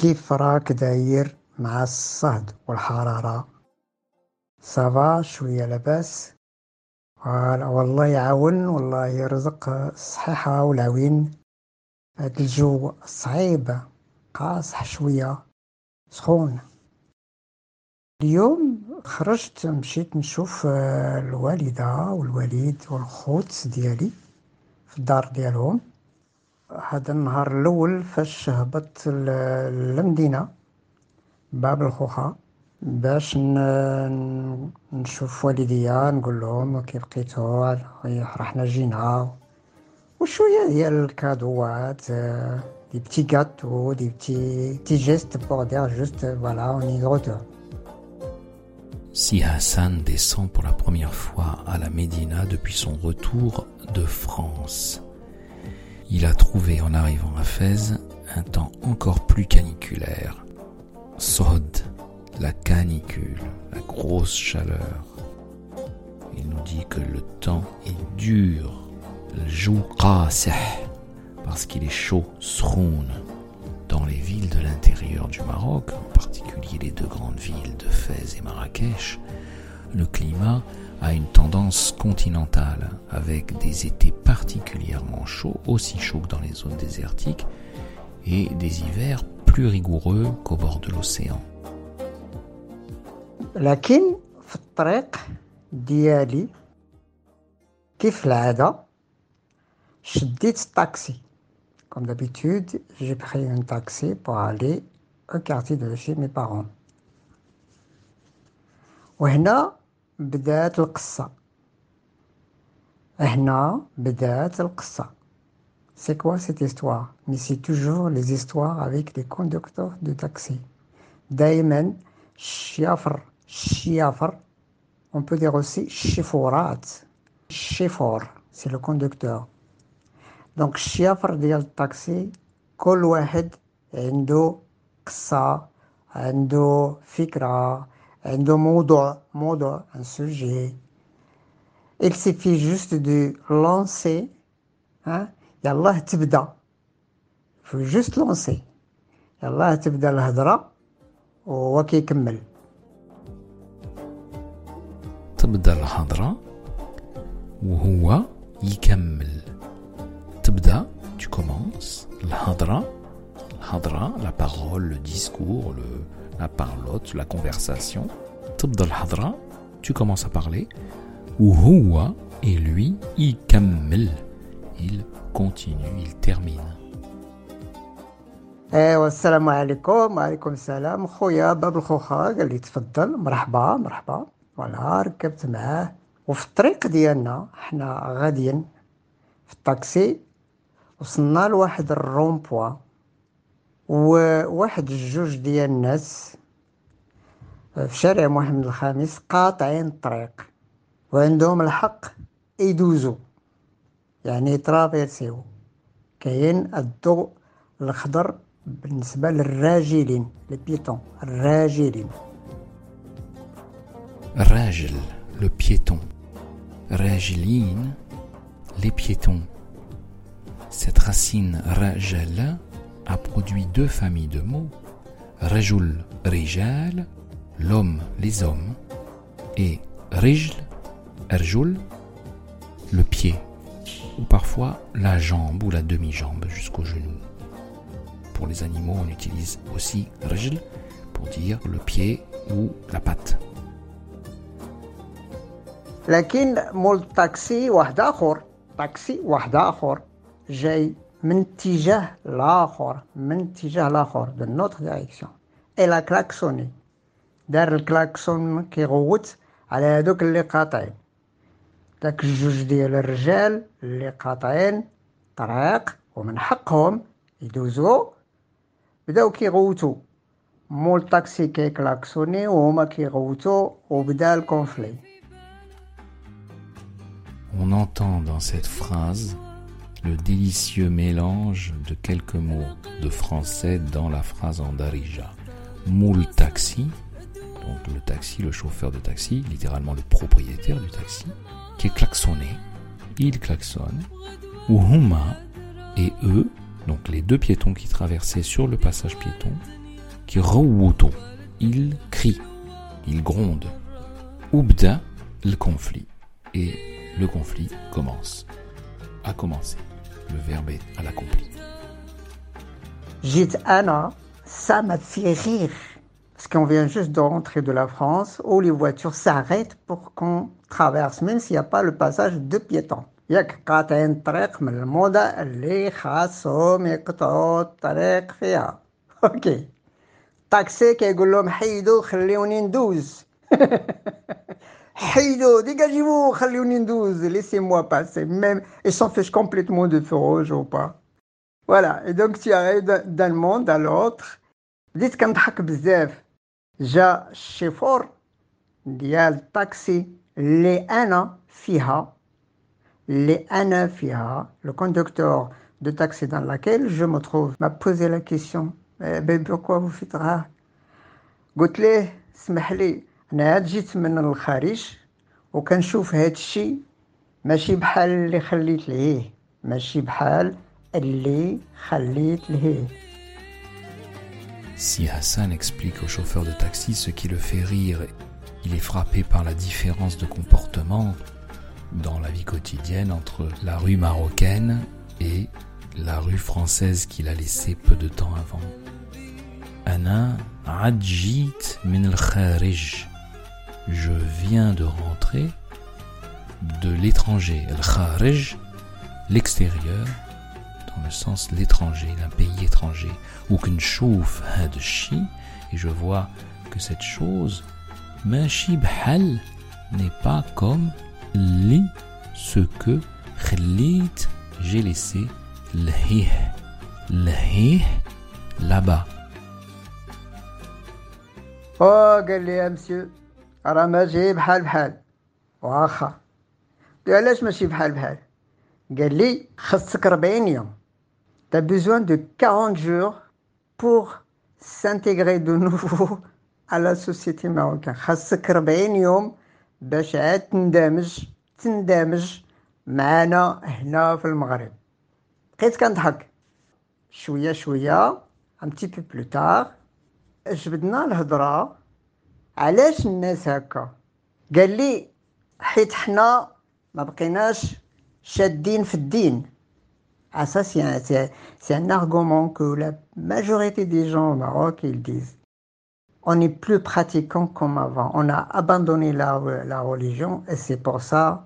كيف راك داير مع الصهد والحرارة؟ صافا شوية لاباس؟ والله يعاون والله يرزق الصحيحة والعوين. هاد الجو صعيب قاصح شوية. سخون. اليوم خرجت مشيت نشوف آه، الوالدة والوالد والخوت ديالي في الدار ديالهم. هذا النهار الأول فاش هبطت ل- للمدينة باب الخوخة باش ن- نشوف والديا نقول لهم كيف لقيتو رحنا جينا وشوية ديال الكادوات آه، دي بتي gâteaux دي بتي بتي جيست pour dire juste voilà on est de retour Si Hassan descend pour la première fois à la Médina depuis son retour de France. Il a trouvé en arrivant à Fès un temps encore plus caniculaire. Sod, la canicule, la grosse chaleur. Il nous dit que le temps est dur. Parce qu'il est chaud, sroun. Dans les villes de l'intérieur du Maroc, en particulier les deux grandes villes de Fès et Marrakech, le climat a une tendance continentale, avec des étés particulièrement chauds, aussi chauds que dans les zones désertiques, et des hivers plus rigoureux qu'au bord de l'océan. لكن في الطريق ديالي كيف العادة شديت الطاكسي Comme d'habitude, j'ai pris un taxi pour aller au quartier de chez mes parents. وهنا بدات القصة هنا بدات القصة C'est quoi cette histoire Mais c'est toujours les histoires avec les conducteurs de taxi. دايما الشيافر الشيافر on peut dire aussi الشيفورات الشيفور c'est le conducteur دونك الشيافر ديال الطاكسي كل واحد عنده قصة عنده فكرة عنده موضوع موضوع un sujet il suffit juste de lancer hein يلاه تبدا faut juste lancer يلاه تبدا الهضرة وهو كيكمل تبدأ الهضرة وهو يكمل تبدأ tu commences الهضرة الهضرة la parole le discours le, la parlotte la conversation تبدأ الهضرة tu commences à parler وهو et lui يكمل il continue il termine ايوا السلام عليكم وعليكم السلام خويا باب الخوخة قال لي تفضل مرحبا مرحبا فوالا ركبت معاه وفي الطريق ديالنا حنا غاديين في الطاكسي وصلنا لواحد الرومبوا وواحد الجوج ديال الناس في شارع محمد الخامس قاطعين الطريق وعندهم الحق يدوزوا يعني ترافيرسيو كاين الضوء الخضر بالنسبة للراجلين البيتون الراجلين Rajl, le piéton. Rajlin, les piétons. Cette racine rajal a produit deux familles de mots. Rajul, rijal, l'homme, les hommes. Et rijl, erjul, le pied. Ou parfois la jambe ou la demi-jambe jusqu'au genou. Pour les animaux, on utilise aussi rijl pour dire le pied ou la patte. لكن مول الطاكسي واحد اخر طاكسي واحد اخر جاي من اتجاه الاخر من اتجاه الاخر دو نوتر دايريكسيون الى كلاكسوني دار الكلاكسون كيغوت على هادوك اللي قاطعين داك الجوج ديال الرجال اللي قاطعين طريق ومن حقهم يدوزو بداو كيغوتو مول طاكسي كيكلاكسوني وهما كيغوتو وبدا الكونفلي On entend dans cette phrase le délicieux mélange de quelques mots de français dans la phrase en darija. Moule taxi, donc le taxi, le chauffeur de taxi, littéralement le propriétaire du taxi, qui est klaxonné, il klaxonne, ou huma et eux, donc les deux piétons qui traversaient sur le passage piéton, qui rawuto, ils crient, ils grondent. Ubda, le conflit. Et le conflit commence. A commencé Le verbe est à l'accompli. Jit Anna, ça m'a fait rire. Parce qu'on vient juste de rentrer de la France où les voitures s'arrêtent pour qu'on traverse, même s'il n'y a pas le passage de piétons. ياك قاطعين الطريق من الموضة اللي خاصهم يقطعوا الطريق فيها اوكي طاكسي كيقول لهم حيدوا خليوني ندوز حيدوا dégagez-vous خليوني ندوز laissez-moi passer même ils s'en fichent complètement de feu rouge ou pas voilà et donc tu arrives d'un monde à l'autre بديت كنضحك بزاف جا الشيفور ديال الطاكسي اللي انا فيها اللي انا فيها le conducteur de taxi dans laquelle je me trouve m'a posé la question ben pourquoi vous faites rare قلت ليه اسمح لي انا عاد جيت من الخارج وكنشوف هاد الشيء ماشي بحال اللي خليت ليه ماشي بحال اللي خليت ليه Si Hassan explique au chauffeur de taxi ce qui le fait rire, il est frappé par la différence de comportement dans la vie quotidienne entre la rue marocaine et la rue française qu'il a laissée peu de temps avant. Ana adjit min al-kharij. je viens de rentrer de l'étranger, l'extérieur, dans le sens l'étranger, d'un pays étranger, ou qu'une chouf hadchi, et je vois que cette chose, bhal, n'est pas comme li, ce que khlit, j'ai laissé lhih, lhih, là-bas. Oh, galère, monsieur, راه ماشي بحال بحال. واخا. قلت علاش ماشي بحال بحال؟ قال لي خصك 40 يوم. T'as besoin de 40 jours pour s'intégrer de nouveau à la société. خاصك 40 يوم باش عاد تندمج تندمج معانا هنا في المغرب. بقيت كنضحك. شوية شوية petit peu plus tard جبدنا الهضرة علاش الناس هكا قال لي حيت حنا ما بقيناش شادين في الدين Ah ça c'est un, c'est, c'est un argument que la majorité des gens au Maroc ils disent. On n'est plus pratiquant comme avant. On a abandonné la, la religion et c'est pour ça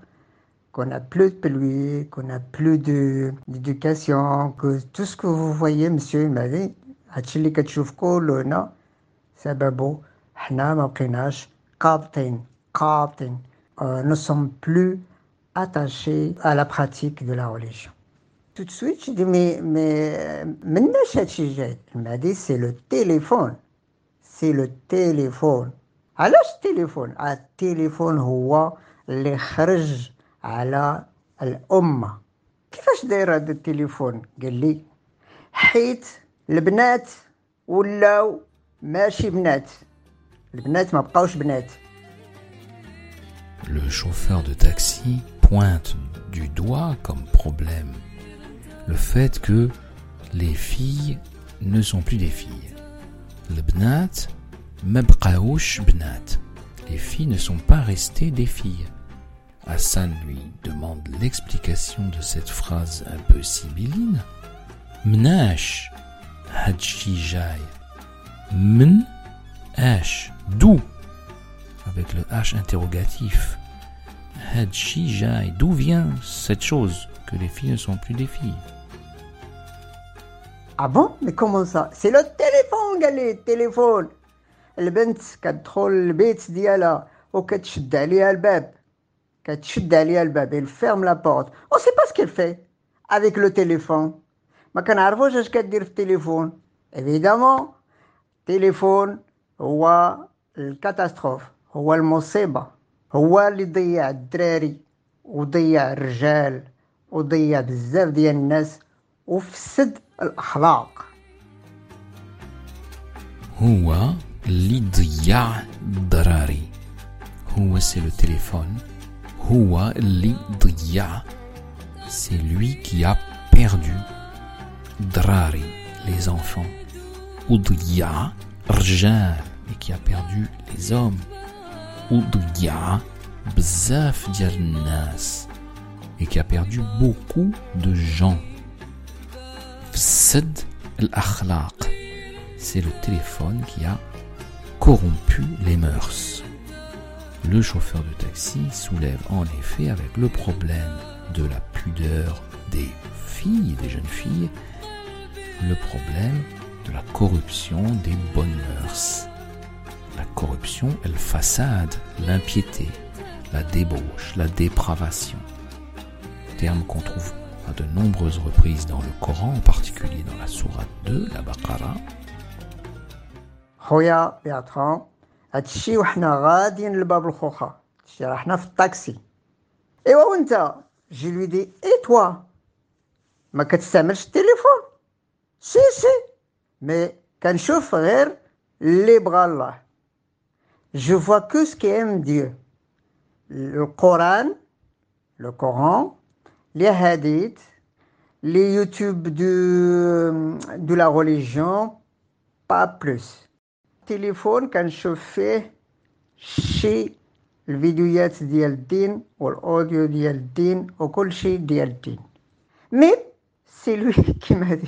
qu'on n'a plus de pluie, qu'on n'a plus de, d'éducation, que tout ce que vous voyez, monsieur, il m'a dit, هادشي اللي كتشوفكو هنا سببه حنا ما بقيناش قابطين قابطين ne sommes plus attachés à la pratique de la religion. Tout de suite, je dis, mais, mais Il m'a dit, c'est le téléphone. C'est le téléphone. علاش التليفون؟ التليفون هو اللي خرج على الأمة. كيفاش داير هذا التليفون؟ قال لي حيت البنات ولاو ماشي بنات. البنات ما بقاوش بنات. Le chauffeur de taxi pointe du doigt comme problème le fait que les filles ne sont plus des filles. Le bnat, mabqaouch bnat. Les filles ne sont pas restées des filles. Hassan lui demande l'explication de cette phrase un peu sibylline. Mnash, hadjijay. Men, h, d'où Avec le h interrogatif. Hadjijay, d'où vient cette chose que les filles ne sont plus des filles Ah bon Mais comment ça C'est le téléphone قال لي التليفون البنت كتدخل البيت ديالها وكتشد عليها الباب كتشد عليها الباب elle ferme la porte on sait pas ce qu'elle fait avec le téléphone ما كنعرفوش اش كدير في التليفون évidemment téléphone هو الكاتاستروف هو المصيبة هو اللي ضيع الدراري وضيع الرجال وضيع بزاف ديال الناس وفسد الأخلاق هو اللي ضيع الضراري هو سي لو تليفون هو اللي ضيع c'est lui qui a perdu ضراري les enfants وضيع رجال et qui a perdu les hommes وضيع بزاف ديال الناس et qui a perdu beaucoup de gens فسد الأخلاق c'est le téléphone qui a corrompu les mœurs. Le chauffeur de taxi soulève en effet avec le problème de la pudeur des filles, des jeunes filles, le problème de la corruption des bonnes mœurs. La corruption, elle façade l'impiété, la débauche, la dépravation. Terme qu'on trouve à de nombreuses reprises dans le Coran, en particulier dans la sourate 2, la Baqarah, خويا بياترون هادشي وحنا غاديين لباب الخوخة هادشي راه حنا في الطاكسي ايوا وانت جي لوي دي اي توا ما كتستعملش التليفون سي سي مي كنشوف غير اللي بغا الله جو فوا كو سكي ام ديو القران لو قران لي حديث لي يوتيوب دو دو لا ريليجيون با بلوس التليفون كنشوف فيه شي الفيديوهات ديال الدين والاوديو ديال الدين وكل شيء ديال الدين مي سي لوي كيما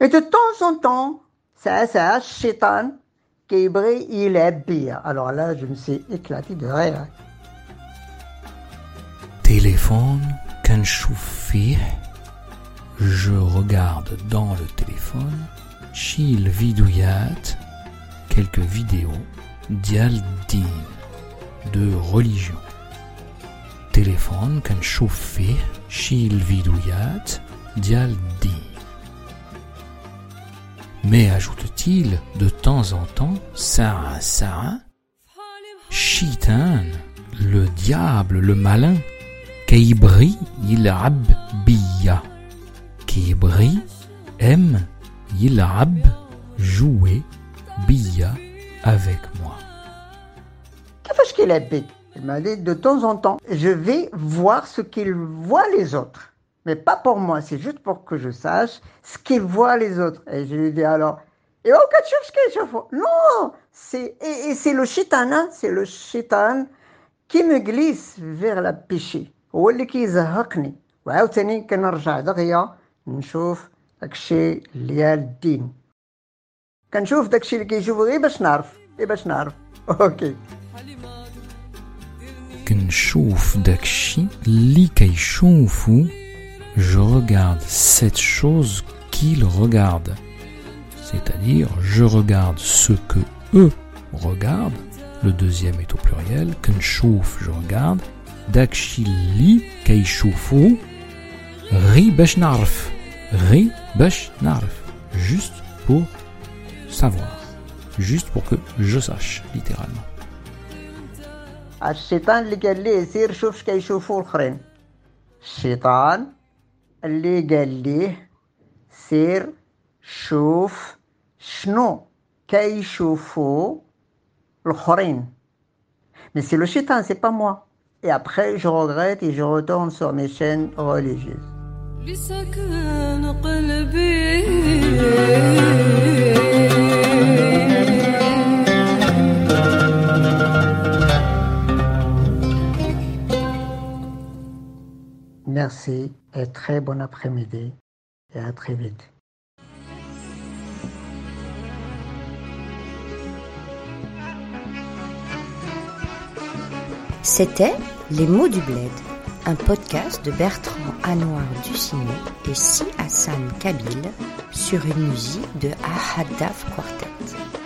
Et de temps en temps, ça, ça, qui brille il est bien Alors là, je me suis éclaté de rire. Téléphone, kanchoufi. Je regarde dans le téléphone, chil quelques vidéos, dialdine, de religion. Téléphone, kanchoufi, chil vidouillat, dialdine. Mais, ajoute-t-il, de temps en temps, Sarah, Sarah, Chitan, le diable, le malin, Keibri il rabbiya. Keibri aime il rab jouer biya avec moi. Qu'est-ce qu'il habite Il m'a dit de temps en temps, je vais voir ce qu'il voit les autres Mais pas pour moi, c'est juste pour que je sache ce qu'ils voient les autres. Et je lui dis alors, et oh, qu'est-ce que je fais Non, c'est, et, et c'est le shaitan, hein, c'est le shaitan qui me glisse vers la péché. هو اللي كيزهقني وعاوتاني كنرجع دغيا نشوف داكشي ديال الدين كنشوف داكشي اللي كيشوف غير باش نعرف غير باش نعرف اوكي كنشوف داكشي اللي كيشوفو je regarde cette chose qu'ils regardent c'est-à-dire je regarde ce que eux regardent le deuxième est au pluriel كنشوف je regarde داكشي اللي كيشوفو غي باش نعرف غي باش نعرف juste pour savoir juste pour que je sache littéralement الشيطان اللي قال ليه سير شوف اش كيشوفوا الاخرين الشيطان اللي قال ليه سير شوف شنو كيشوفوا الاخرين Mais c'est le shaitan, c'est pas moi. Et après, je regrette et je retourne sur mes chaînes religieuses. لسكن قلبي Merci et très bon après-midi et à très vite. C'était Les mots du bled, un podcast de Bertrand Anouar Ducinet et Si Hassan Kabil sur une musique de Ahadaf Quartet.